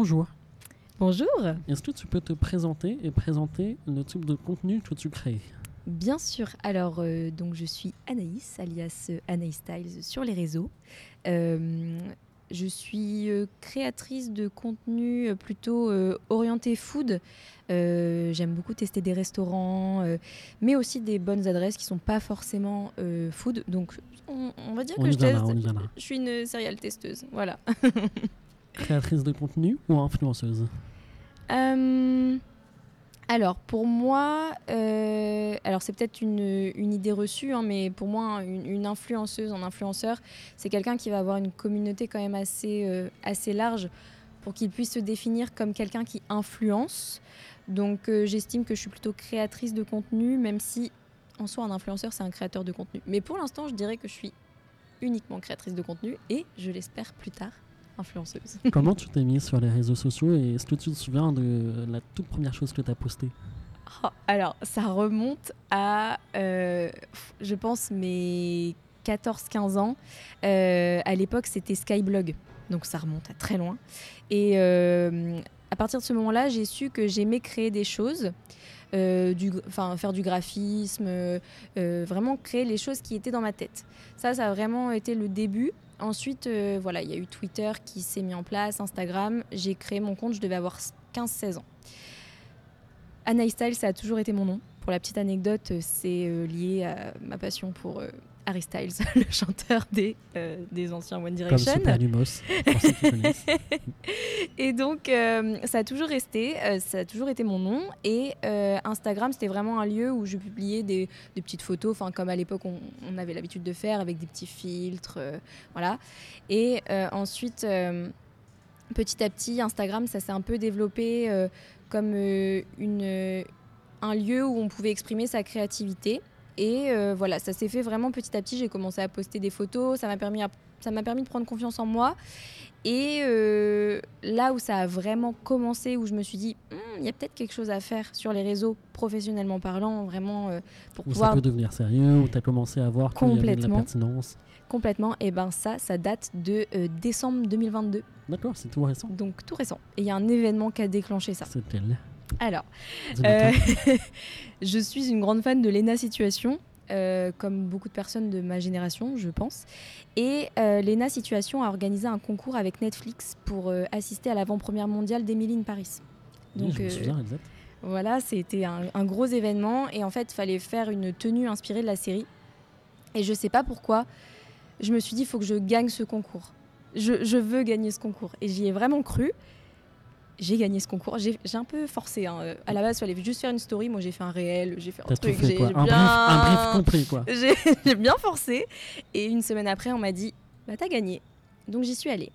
Bonjour. Bonjour. Est-ce que tu peux te présenter et présenter le type de contenu que tu crées? Bien sûr. Alors, euh, donc je suis Anaïs, alias euh, Anaïs Styles sur les réseaux. Euh, je suis euh, créatrice de contenu plutôt euh, orienté food. Euh, J'aime beaucoup tester des restaurants, euh, mais aussi des bonnes adresses qui sont pas forcément euh, food. Donc, on, on va dire On que je teste. Je suis une céréale testeuse. Voilà. Créatrice de contenu ou influenceuse Euh, alors pour moi, euh, alors c'est peut-être une, idée reçue, hein, mais pour moi une, influenceuse, un influenceur, c'est quelqu'un qui va avoir une communauté quand même assez, euh, assez large pour qu'il puisse se définir comme quelqu'un qui influence. Donc j'estime que je suis plutôt créatrice de contenu, même si en soi un influenceur c'est un créateur de contenu. Mais pour l'instant je dirais que je suis uniquement créatrice de contenu et je l'espère plus tard influenceuse. Comment tu t'es mise sur les réseaux sociaux et est-ce que tu te souviens de la toute première chose que tu as postée? Oh, alors, ça remonte à, euh, je pense, mes 14-15 ans. Euh, à l'époque, c'était Skyblog. Donc, ça remonte à très loin. Et euh, à partir de ce moment-là, j'ai su que j'aimais créer des choses. euh, du, faire du graphisme, euh, euh, vraiment créer les choses qui étaient dans ma tête. Ça, ça a vraiment été le début. Ensuite, euh, voilà, il y a eu Twitter qui s'est mis en place, Instagram. J'ai créé mon compte, je devais avoir 15-16 ans. Anaïs Styles, ça a toujours été mon nom. Pour la petite anecdote, euh, c'est euh, lié à ma passion pour Harry Styles, le chanteur des, euh, des anciens One Comme Direction. Super Lumos, pour ceux qui connaissent. Et donc, euh, ça a toujours resté, euh, ça a toujours été mon nom. Et Instagram, c'était vraiment un lieu où je publiais des, des petites photos, comme à l'époque on, on avait l'habitude de faire, avec des petits filtres, voilà. Et ensuite, petit à petit, Instagram, ça s'est un peu développé comme une, un lieu où on pouvait exprimer sa créativité. Et euh, voilà, ça s'est fait vraiment petit à petit. J'ai commencé à poster des photos, ça m'a permis, à- ça m'a permis de prendre confiance en moi. Et euh, là où ça a vraiment commencé, où je me suis dit, Hmm, il y a peut-être quelque chose à faire sur les réseaux, professionnellement parlant, vraiment euh, pour Où ça pouvoir peut devenir sérieux, où tu as commencé à voir qu'il y avait de la Complètement. pertinence. complètement, et ben ça, ça date de euh, décembre 2022, D'accord, c'est tout récent. donc tout récent. Et il y a un événement qui a déclenché ça. Elle. Alors, euh, je suis une grande fan de Lena Situation. euh, comme beaucoup de personnes de ma génération, je pense. Et euh, Lena Situation a organisé un concours avec Netflix pour assister à l'avant-première mondiale d'Emily in Paris. Oui, Donc, je me souviens, exact. Voilà, c'était un, un gros événement et en fait, il fallait faire une tenue inspirée de la série. Et je sais pas pourquoi, je me suis dit, il faut que je gagne ce concours. Je, je veux gagner ce concours. Et j'y ai vraiment cru. J'ai gagné ce concours. J'ai un peu forcé. hein. Euh, À la base, il fallait juste faire une story. Moi, j'ai fait un réel, j'ai fait un truc. fait Un, bien... brief, un brief quoi. J'ai j'ai bien forcé. Et une semaine après, on m'a dit Bah, t'as gagné. Donc, j'y suis allée.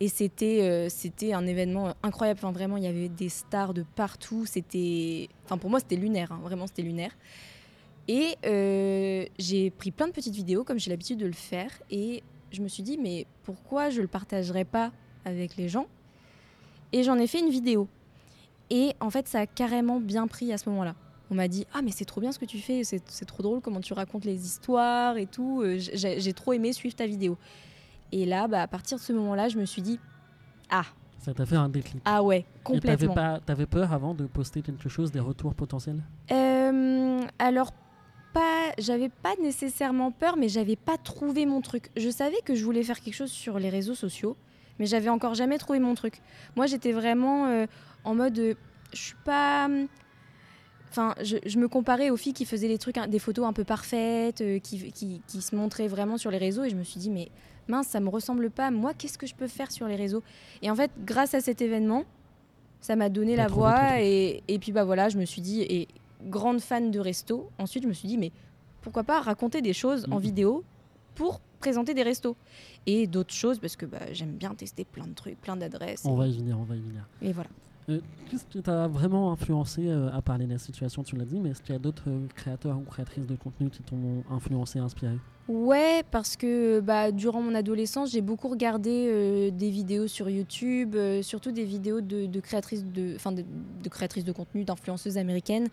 Et c'était euh, c'était un événement incroyable. Enfin, vraiment, il y avait des stars de partout. C'était. Enfin, pour moi, c'était lunaire. hein. Vraiment, c'était lunaire. Et euh, j'ai pris plein de petites vidéos, comme j'ai l'habitude de le faire. Et je me suis dit Mais pourquoi je le partagerais pas avec les gens Et j'en ai fait une vidéo. Et en fait, ça a carrément bien pris à ce moment-là. On m'a dit Ah, mais c'est trop bien ce que tu fais, c'est c'est trop drôle comment tu racontes les histoires et tout. Euh, J'ai trop aimé suivre ta vidéo. Et là, bah, à partir de ce moment-là, je me suis dit Ah, Ça t'a fait un déclic. ah ouais, complètement. t'avais peur avant de poster quelque chose, des retours potentiels? Euh, alors, pas, j'avais pas nécessairement peur, mais j'avais pas trouvé mon truc. Je savais que je voulais faire quelque chose sur les réseaux sociaux, mais j'avais encore jamais trouvé mon truc. Moi, j'étais vraiment euh, en mode, euh, je suis pas. hum, Enfin, je, je me comparais aux filles qui faisaient des trucs, hein, des photos un peu parfaites, euh, qui, qui, qui se montraient vraiment sur les réseaux, et je me suis dit, mais mince, ça me ressemble pas. Moi, qu'est-ce que je peux faire sur les réseaux? Et en fait, grâce à cet événement, ça m'a donné la truc. et, et puis bah voilà, je me suis dit, et grande fan de resto, ensuite je me suis dit, mais pourquoi pas raconter des choses en Mhm. vidéo pour présenter des restos et d'autres choses parce que bah, j'aime bien tester plein de trucs, plein d'adresses. On et- va y venir, on va y venir. Et voilà. Euh, Qu'est-ce qui t'a vraiment influencé euh, à parler de la situation, tu l'as dit, mais est-ce qu'il y a d'autres euh, créateurs ou créatrices de contenu qui t'ont influencé, inspiré? Ouais, parce que bah, durant mon adolescence, j'ai beaucoup regardé euh, des vidéos sur YouTube, euh, surtout des vidéos de, créatrices de, enfin de, de créatrices de contenu, d'influenceuses américaines.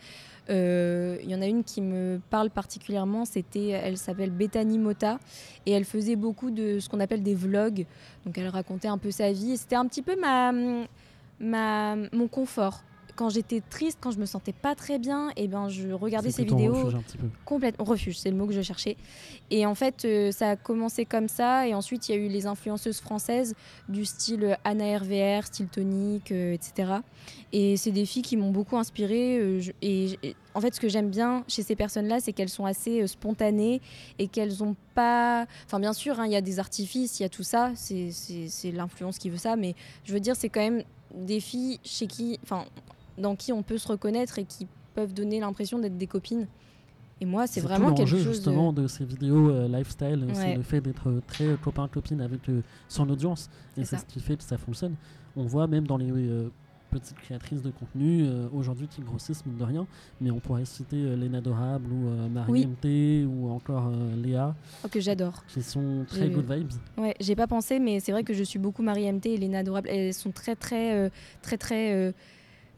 Euh, Il y en a une qui me parle particulièrement, c'était, elle s'appelle Bethany Mota, et elle faisait beaucoup de ce qu'on appelle des vlogs. Donc elle racontait un peu sa vie, et c'était un petit peu ma ma, mon confort. Quand j'étais triste, quand je me sentais pas très bien, et ben je regardais ces vidéos refuge un petit peu. complètement refuge, c'est le mot que je cherchais. Et en fait, euh, ça a commencé comme ça, et ensuite il y a eu les influenceuses françaises du style Anna RVR, style tonique, euh, etc. Et c'est des filles qui m'ont beaucoup inspirée. euh, je- et, en fait, ce que j'aime bien chez ces personnes-là, c'est qu'elles sont assez spontanées et qu'elles ont pas. Enfin, bien sûr, hein, il y a des artifices, il y a tout ça, c'est l'influence qui veut ça, mais je veux dire, c'est quand même des filles chez qui, enfin, dans qui on peut se reconnaître et qui peuvent donner l'impression d'être des copines. Et moi, c'est vraiment quelque chose. justement de ces vidéos euh, lifestyle, c'est le fait d'être euh, très copain-copine avec euh, son audience. Et C'est ce qui fait que ça fonctionne. On voit même dans les euh, petites créatrices de contenu aujourd'hui qui grossissent, mine de rien. Mais on pourrait citer Léna Dorable ou Marie Oui. MT ou encore Léa, Oh, que j'adore. qui sont très good vibes. Ouais, j'ai pas pensé, mais c'est vrai que je suis beaucoup Marie MT et Léna Adorable. Elles sont très, très, très, très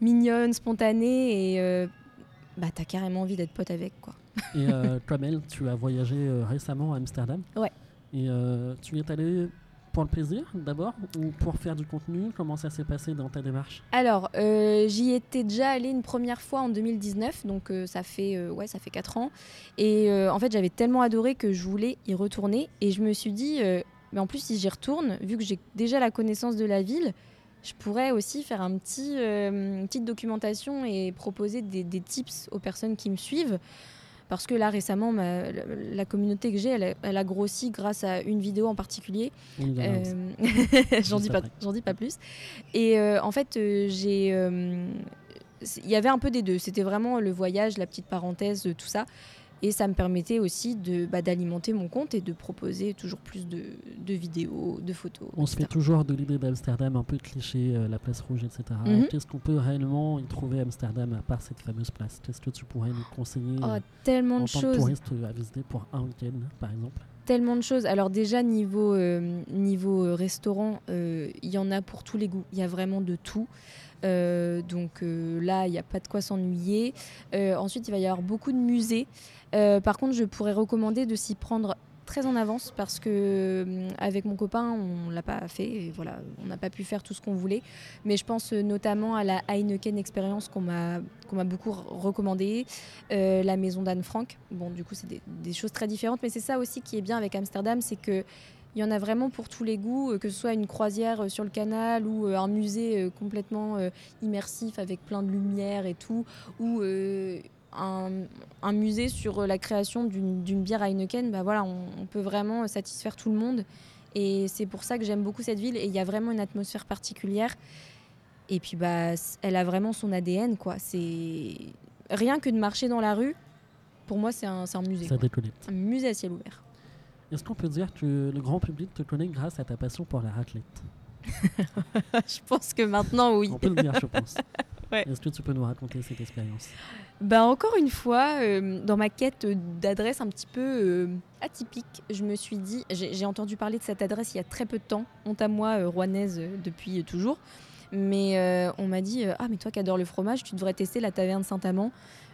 mignonnes, spontanées et euh, bah, t'as carrément envie d'être pote avec, quoi. Et euh, comme elle, tu as voyagé euh, récemment à Amsterdam. Ouais. Et euh, tu y es allé pour le plaisir d'abord ou pour faire du contenu? Comment ça s'est passé dans ta démarche? Alors, euh, j'y étais déjà allée une première fois en 2019, donc euh, ça fait euh, ouais, ça fait 4 ans. Et en fait, j'avais tellement adoré que je voulais y retourner. Et je me suis dit, mais en plus, si j'y retourne, vu que j'ai déjà la connaissance de la ville, je pourrais aussi faire un petit, euh, une petite documentation et proposer des, des tips aux personnes qui me suivent. Parce que là, récemment, ma- la, la communauté que j'ai, elle, a- elle a grossi grâce à une vidéo en particulier. Oui. Euh, j'en dis pas, dis pas plus. Et euh, en fait, euh, j'ai, il y avait un peu des deux. C'était vraiment le voyage, la petite parenthèse, tout ça. Et ça me permettait aussi de bah, d'alimenter mon compte et de proposer toujours plus de, de vidéos, de photos. On se fait toujours de l'idée d'Amsterdam un peu cliché, euh, la place rouge, etc. Mhm. Qu'est-ce qu'on peut réellement y trouver à Amsterdam à part cette fameuse place? Qu'est-ce que tu pourrais nous conseiller Oh, euh, tellement en de tant que choses. touriste euh, à visiter pour un week-end, par exemple? Tellement de choses. Alors déjà niveau euh, niveau euh, restaurant, euh, il y en a pour tous les goûts. Il y a vraiment de tout. Donc là, il n'y a pas de quoi s'ennuyer. Ensuite, il va y avoir beaucoup de musées. Par contre, je pourrais recommander de s'y prendre très en avance parce que euh, avec mon copain, on l'a pas fait. Voilà, on n'a pas pu faire tout ce qu'on voulait. Mais je pense euh, notamment à la Heineken Experience qu'on m'a qu'on m'a beaucoup re- recommandé, euh, la maison d'Anne Frank. Bon, du coup, c'est des, choses très différentes, mais c'est ça aussi qui est bien avec Amsterdam, c'est que il y en a vraiment pour tous les goûts, que ce soit une croisière sur le canal ou un musée complètement immersif avec plein de lumière et tout, ou un, un musée sur euh, la création d'une bière Heineken. Bah voilà, on, on peut vraiment satisfaire tout le monde. Et c'est pour ça que j'aime beaucoup cette ville. Et il y a vraiment une atmosphère particulière. Et puis, bah, elle a vraiment son ADN, quoi. C'est rien que de marcher dans la rue. Pour moi, c'est un, musée. Ça. Un musée à ciel ouvert. Est-ce qu'on peut dire que le grand public te connaît grâce à ta passion pour la raclette? Je pense que maintenant, oui. On peut le dire, je pense. Ouais. Est-ce que tu peux nous raconter cette expérience? Bah encore une fois, euh, dans ma quête d'adresse un petit peu euh, atypique, je me suis dit, j'ai entendu parler de cette adresse il y a très peu de temps, honte à moi, euh, rouennaise euh, depuis toujours, mais euh, on m'a dit, ah mais toi qui adores le fromage, tu devrais tester la taverne Saint-Amand,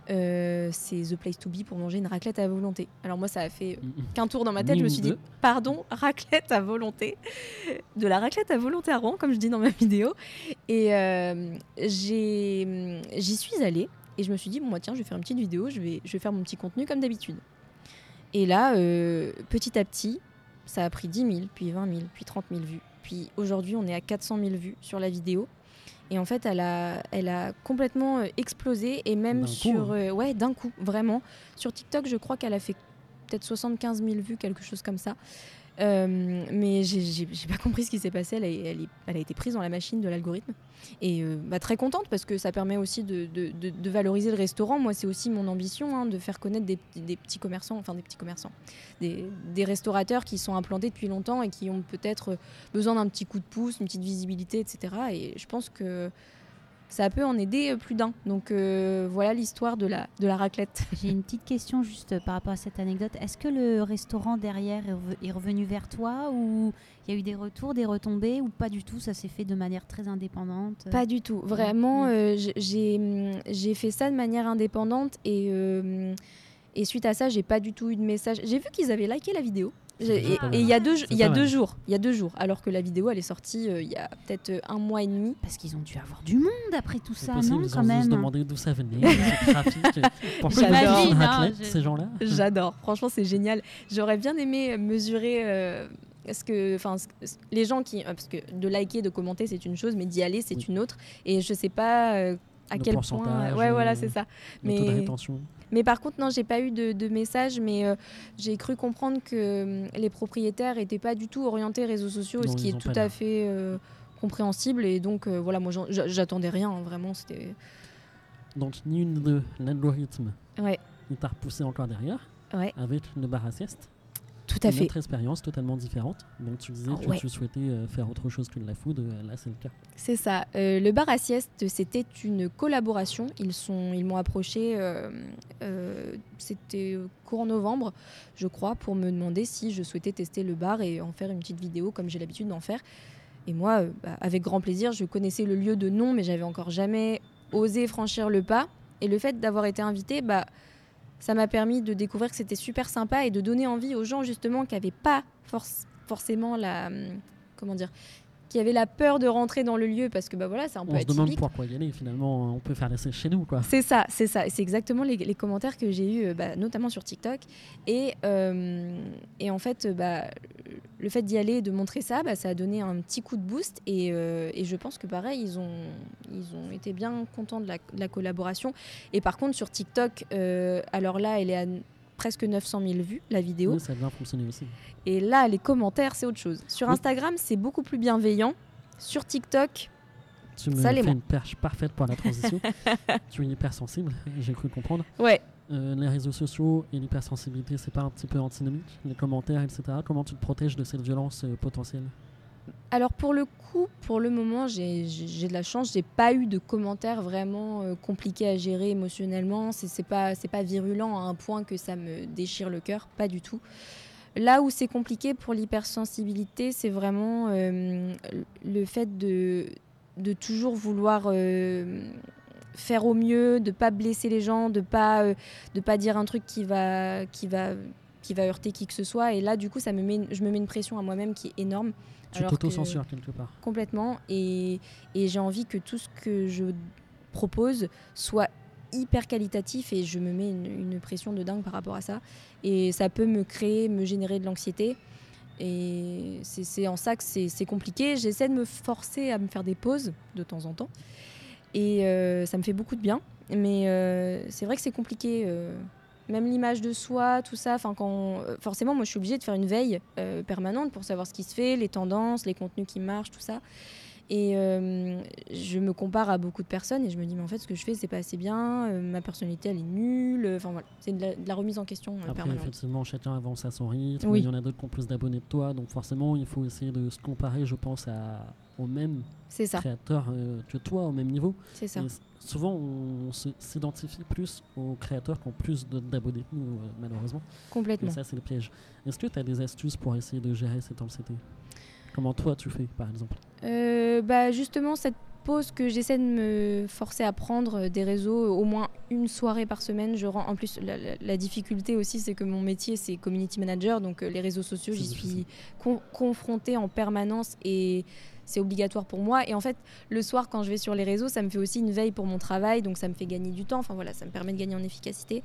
Euh, c'est the place to be pour manger une raclette à volonté. Alors moi ça a fait Mm, mm. qu'un tour dans ma tête, je me suis dit, pardon, raclette à volonté. De la raclette à volonté à Rouen, comme je dis dans ma vidéo. Et euh, j'y suis allée et je me suis dit, bon, moi, tiens, je vais faire une petite vidéo, je vais, je vais faire mon petit contenu comme d'habitude. Et là, euh, petit à petit, ça a pris 10 000, puis 20 000, puis 30 000 vues. Puis aujourd'hui, on est à 400 000 vues sur la vidéo. Et en fait, elle a, elle a complètement euh, explosé. Et même coup, sur. hein. euh, ouais, d'un coup, vraiment. Sur TikTok, je crois qu'elle a fait peut-être 75 000 vues, quelque chose comme ça. Euh, mais j'ai- pas compris ce qui s'est passé. Elle a, été prise dans la machine de l'algorithme. Et euh, bah, très contente parce que ça permet aussi de, valoriser le restaurant. Moi, c'est aussi mon ambition hein, de faire connaître des, petits commerçants, enfin des petits commerçants, des restaurateurs qui sont implantés depuis longtemps et qui ont peut-être besoin d'un petit coup de pouce, une petite visibilité, etc. Et je pense que ça peut en aider euh, plus d'un. Donc euh, voilà l'histoire de la, de la raclette. J'ai une petite question juste par rapport à cette anecdote. Est-ce que le restaurant derrière est rev- est revenu vers toi ou il y a eu des retours, des retombées ou pas du tout? Ça s'est fait de manière très indépendante Pas du tout. Vraiment, Mm. euh, j- j'ai fait ça de manière indépendante et, euh, et suite à ça, j'ai pas du tout eu de message. J'ai vu qu'ils avaient liké la vidéo Et il y a deux, C'est il y a pas deux mal. jours, il y a deux jours, alors que la vidéo elle est sortie euh, il y a peut-être euh, un mois et demi. Parce qu'ils ont dû avoir du monde après tout ça, possible, non ils ont Quand dû se même. demander d'où ça venait, ce trafic. Pourquoi ils athlètes, je- ces gens-là J'adore, franchement c'est génial. J'aurais bien aimé mesurer euh, ce que, enfin, les gens qui, euh, parce que de liker, de commenter c'est une chose, mais d'y aller c'est Oui. une autre. Et je sais pas euh, à quel point. Ouais, voilà, euh, c'est ça. Le taux de Mais- rétention. Mais par contre, non, j'ai pas eu de, de message, mais euh, j'ai cru comprendre que hum, les propriétaires étaient pas du tout orientés réseaux sociaux, Non, ce qui est tout à fait euh, compréhensible. Et donc, euh, voilà, moi, j'attendais rien, hein, vraiment. C'était. Donc, ni une de l'algorithme, Ouais, il t'a repoussé encore derrière, ouais, avec le bar à sieste. Tout à une fait. autre expérience totalement différente. Donc, tu disais que ouais. tu souhaitais euh, faire autre chose que de la food. euh, là, c'est le cas. C'est ça. Euh, le bar à sieste, c'était une collaboration. Ils sont, ils m'ont approché. c'était courant novembre, je crois, pour me demander si je souhaitais tester le bar et en faire une petite vidéo comme j'ai l'habitude d'en faire. Et moi, bah, avec grand plaisir, je connaissais le lieu de nom, mais j'avais encore jamais osé franchir le pas. Et le fait d'avoir été invitée, bah, ça m'a permis de découvrir que c'était super sympa et de donner envie aux gens justement qui n'avaient pas forc- forcément la, hum, comment dire, qui avaient la peur de rentrer dans le lieu parce que bah voilà, c'est un peu On se demande atypique. pourquoi y aller. Finalement, on peut faire l'essai chez nous, quoi. C'est ça, c'est ça. C'est exactement les, les commentaires que j'ai eus, euh, bah, notamment sur TikTok. Et, euh, et en fait, euh, bah, le fait d'y aller et de montrer ça, bah, ça a donné un petit coup de boost. Et, euh, et je pense que pareil, ils ont, ils ont été bien contents de la, de la collaboration. Et par contre, sur TikTok, euh, alors là, elle est à presque 900 000 vues, la vidéo. Oui, ça a bien fonctionné aussi. Et là, les commentaires, c'est autre chose. Sur Oui. Instagram, c'est beaucoup plus bienveillant. Sur TikTok, Tu me Ça, fais une perche parfaite pour la transition. tu es hypersensible, j'ai cru comprendre. ouais, Euh, les réseaux sociaux et l'hypersensibilité, c'est pas un petit peu antinomique? Les commentaires, etc. Comment tu te protèges de cette violence euh, potentielle? Alors pour le coup, pour le moment, j'ai de la chance. J'ai pas eu de commentaires vraiment euh, compliqués à gérer émotionnellement. C'est pas c'est pas virulent à un point que ça me déchire le cœur, pas du tout. Là où c'est compliqué pour l'hypersensibilité, c'est vraiment euh, le fait de de toujours vouloir euh, faire au mieux, de pas blesser les gens, de pas de pas dire un truc qui va qui va qui va heurter qui que ce soit. Et là, du coup, ça me met, je me mets une pression à moi-même qui est énorme. Tu que- t'auto-censures quelque part. Complètement. Et, et j'ai envie que tout ce que je propose soit hyper qualitatif et je me mets une, une pression de dingue par rapport à ça. Et ça peut me créer, me générer de l'anxiété. Et c'est c'est en ça que c'est c'est compliqué. J'essaie de me forcer à me faire des pauses de temps en temps. Et euh, ça me fait beaucoup de bien. Mais euh, c'est vrai que c'est compliqué. euh, même l'image de soi, tout ça. Enfin, quand euh, forcément, moi, je suis obligée de faire une veille euh, permanente pour savoir ce qui se fait, les tendances, les contenus qui marchent, tout ça. Et euh, je me compare à beaucoup de personnes et je me dis, mais en fait, ce que je fais, c'est pas assez bien. euh, ma personnalité, elle est nulle. Enfin voilà, c'est de, la- de la remise en question Après, permanente. effectivement, chacun avance à son rythme. Oui. Il y en a d'autres qui ont plus d'abonnés que toi. Donc, forcément, il faut essayer de se comparer, je pense, à, au même créateur que toi, au même niveau. c'est ça. Et souvent, on s'identifie plus aux créateurs qui ont plus d'abonnés que nous, euh, malheureusement. Et Complètement. ça, c'est le piège. Est-ce que tu as des astuces pour essayer de gérer cette anxiété? Comment toi, tu fais, par exemple? Euh, bah justement, cette pause que j'essaie de me forcer à prendre euh, des réseaux, au moins une soirée par semaine, je rends. En plus, la, la- la difficulté aussi, c'est que mon métier, c'est community manager, donc euh, les réseaux sociaux, j'y suis con- confrontée en permanence et c'est obligatoire pour moi. Et en fait, le soir, quand je vais sur les réseaux, ça me fait aussi une veille pour mon travail, donc ça me fait gagner du temps. Enfin voilà, ça me permet de gagner en efficacité.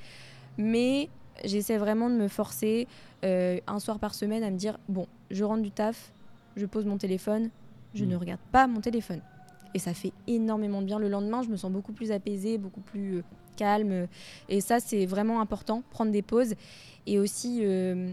Mais j'essaie vraiment de me forcer euh, un soir par semaine à me dire bon, je rentre du taf, je pose mon téléphone, je Mm. ne regarde pas mon téléphone. Et ça fait énormément de bien. Le lendemain, je me sens beaucoup plus apaisée, beaucoup plus euh, calme. Et ça, c'est vraiment important, prendre des pauses. Et aussi euh,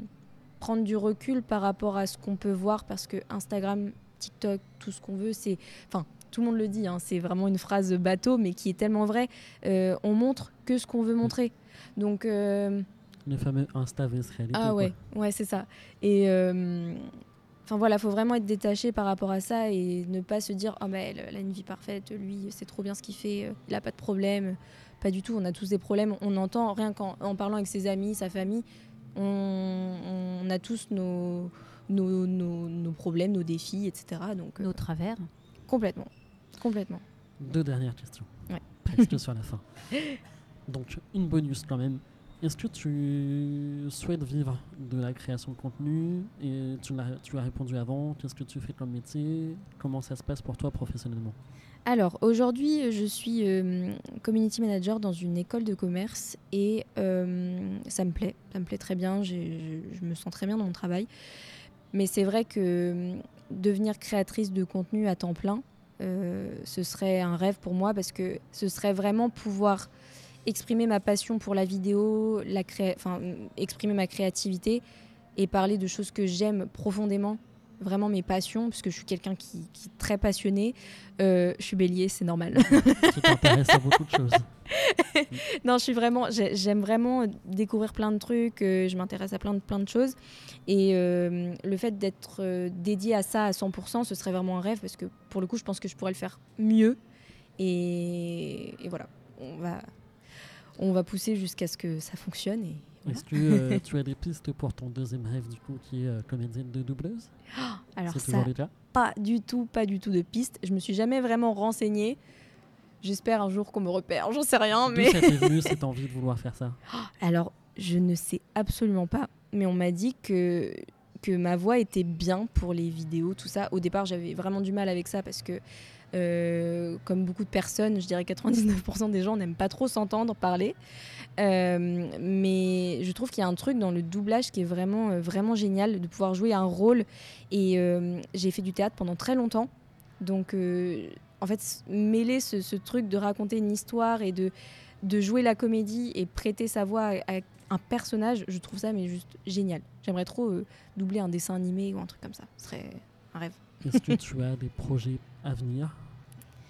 prendre du recul par rapport à ce qu'on peut voir, parce que Instagram, TikTok, tout ce qu'on veut, c'est... Enfin, tout le monde le dit, hein, c'est vraiment une phrase bateau, mais qui est tellement vraie. Euh, on montre que ce qu'on veut montrer. Donc... euh, Le fameux Insta ah ouais, ouais, c'est ça. Et euh, enfin voilà, faut vraiment être détaché par rapport à ça et ne pas se dire ah bah elle, elle a une vie parfaite, lui c'est trop bien ce qu'il fait, euh, il a pas de problème. Pas du tout, on a tous des problèmes. On entend rien qu'en en parlant avec ses amis, sa famille, on, on a tous nos, nos, nos, nos problèmes, nos défis, etc. Donc euh, Nos travers. complètement, complètement. Deux dernières questions. Ouais. Presque sur la fin. Donc, une bonus quand même. Est-ce que tu souhaites vivre de la création de contenu et tu, l'as- tu as répondu avant, qu'est-ce que tu fais comme métier? Comment ça se passe pour toi professionnellement? Alors aujourd'hui, je suis euh, community manager dans une école de commerce et euh, ça me plaît, ça me plaît très bien, je, je me sens très bien dans mon travail. Mais c'est vrai que euh, devenir créatrice de contenu à temps plein, ce serait un rêve pour moi parce que ce serait vraiment pouvoir exprimer ma passion pour la vidéo, la cré- enfin, exprimer ma créativité et parler de choses que j'aime profondément, vraiment mes passions, parce que je suis quelqu'un qui, qui est très passionné. Euh, je suis bélier, c'est normal. Tu t'intéresses à beaucoup de choses. non, je suis vraiment, j'ai- j'aime vraiment découvrir plein de trucs. euh, je m'intéresse à plein de plein de choses, et euh, le fait d'être dédié à ça à 100%, ce serait vraiment un rêve parce que pour le coup, je pense que je pourrais le faire mieux. Et, et voilà, on va, on va pousser jusqu'à ce que ça fonctionne. Et voilà. Est-ce que euh, tu as des pistes pour ton deuxième rêve du coup qui est euh, comédienne de doubleuse? Alors C'est ça, pas du tout, pas du tout de piste. Je me suis jamais vraiment renseignée. J'espère un jour qu'on me repère. J'en sais rien, mais ça t'est venu cette envie de vouloir faire ça? Alors, je ne sais absolument pas, mais on m'a dit que, que ma voix était bien pour les vidéos, tout ça. Au départ, j'avais vraiment du mal avec ça parce que, euh, comme beaucoup de personnes, je dirais 99% des gens n'aiment pas trop s'entendre parler. Euh, mais je trouve qu'il y a un truc dans le doublage qui est vraiment, euh, vraiment génial, de pouvoir jouer un rôle. Et j'ai fait du théâtre pendant très longtemps. Donc, en fait, mêler ce, truc de raconter une histoire et de, jouer la comédie et prêter sa voix à, à un personnage, je trouve ça mais juste génial. J'aimerais trop doubler un dessin animé ou un truc comme ça. Ce serait un rêve. Est-ce que tu as des projets à venir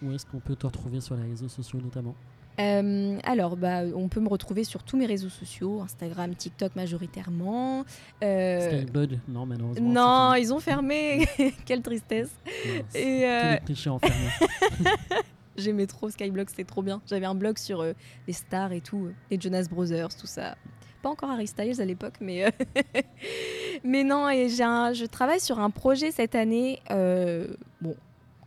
Où est-ce qu'on peut te retrouver sur les réseaux sociaux notamment? Euh, alors, bah, on peut me retrouver sur tous mes réseaux sociaux, Instagram, TikTok majoritairement. Euh, Skyblog Non, malheureusement. non, c'est ils ont fermé. Quelle tristesse. Mince. Et euh, j'aimais trop Skyblog, c'était trop bien. J'avais un blog sur euh, les stars et tout, euh, les Jonas Brothers, tout ça. Pas encore Harry Styles à l'époque, mais euh, mais non. Et j'ai un- je travaille sur un projet cette année. euh, bon,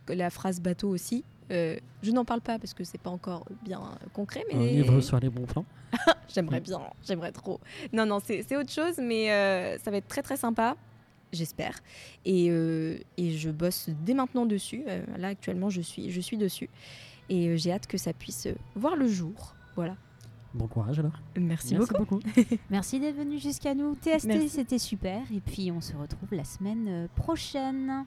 la phrase bateau aussi. Euh, je n'en parle pas parce que c'est pas encore bien concret, mais Un livre sur les bons plans. J'aimerais bien, j'aimerais trop. Non, non, c'est c'est autre chose, mais euh, ça va être très très sympa, j'espère. Et, euh, et je bosse dès maintenant dessus. Là, actuellement, je suis, je suis dessus. Et j'ai hâte que ça puisse voir le jour. Voilà. Bon courage alors. Merci, beaucoup. beaucoup. Merci d'être venu jusqu'à nous. TST, c'était super. Et puis, on se retrouve la semaine euh, prochaine.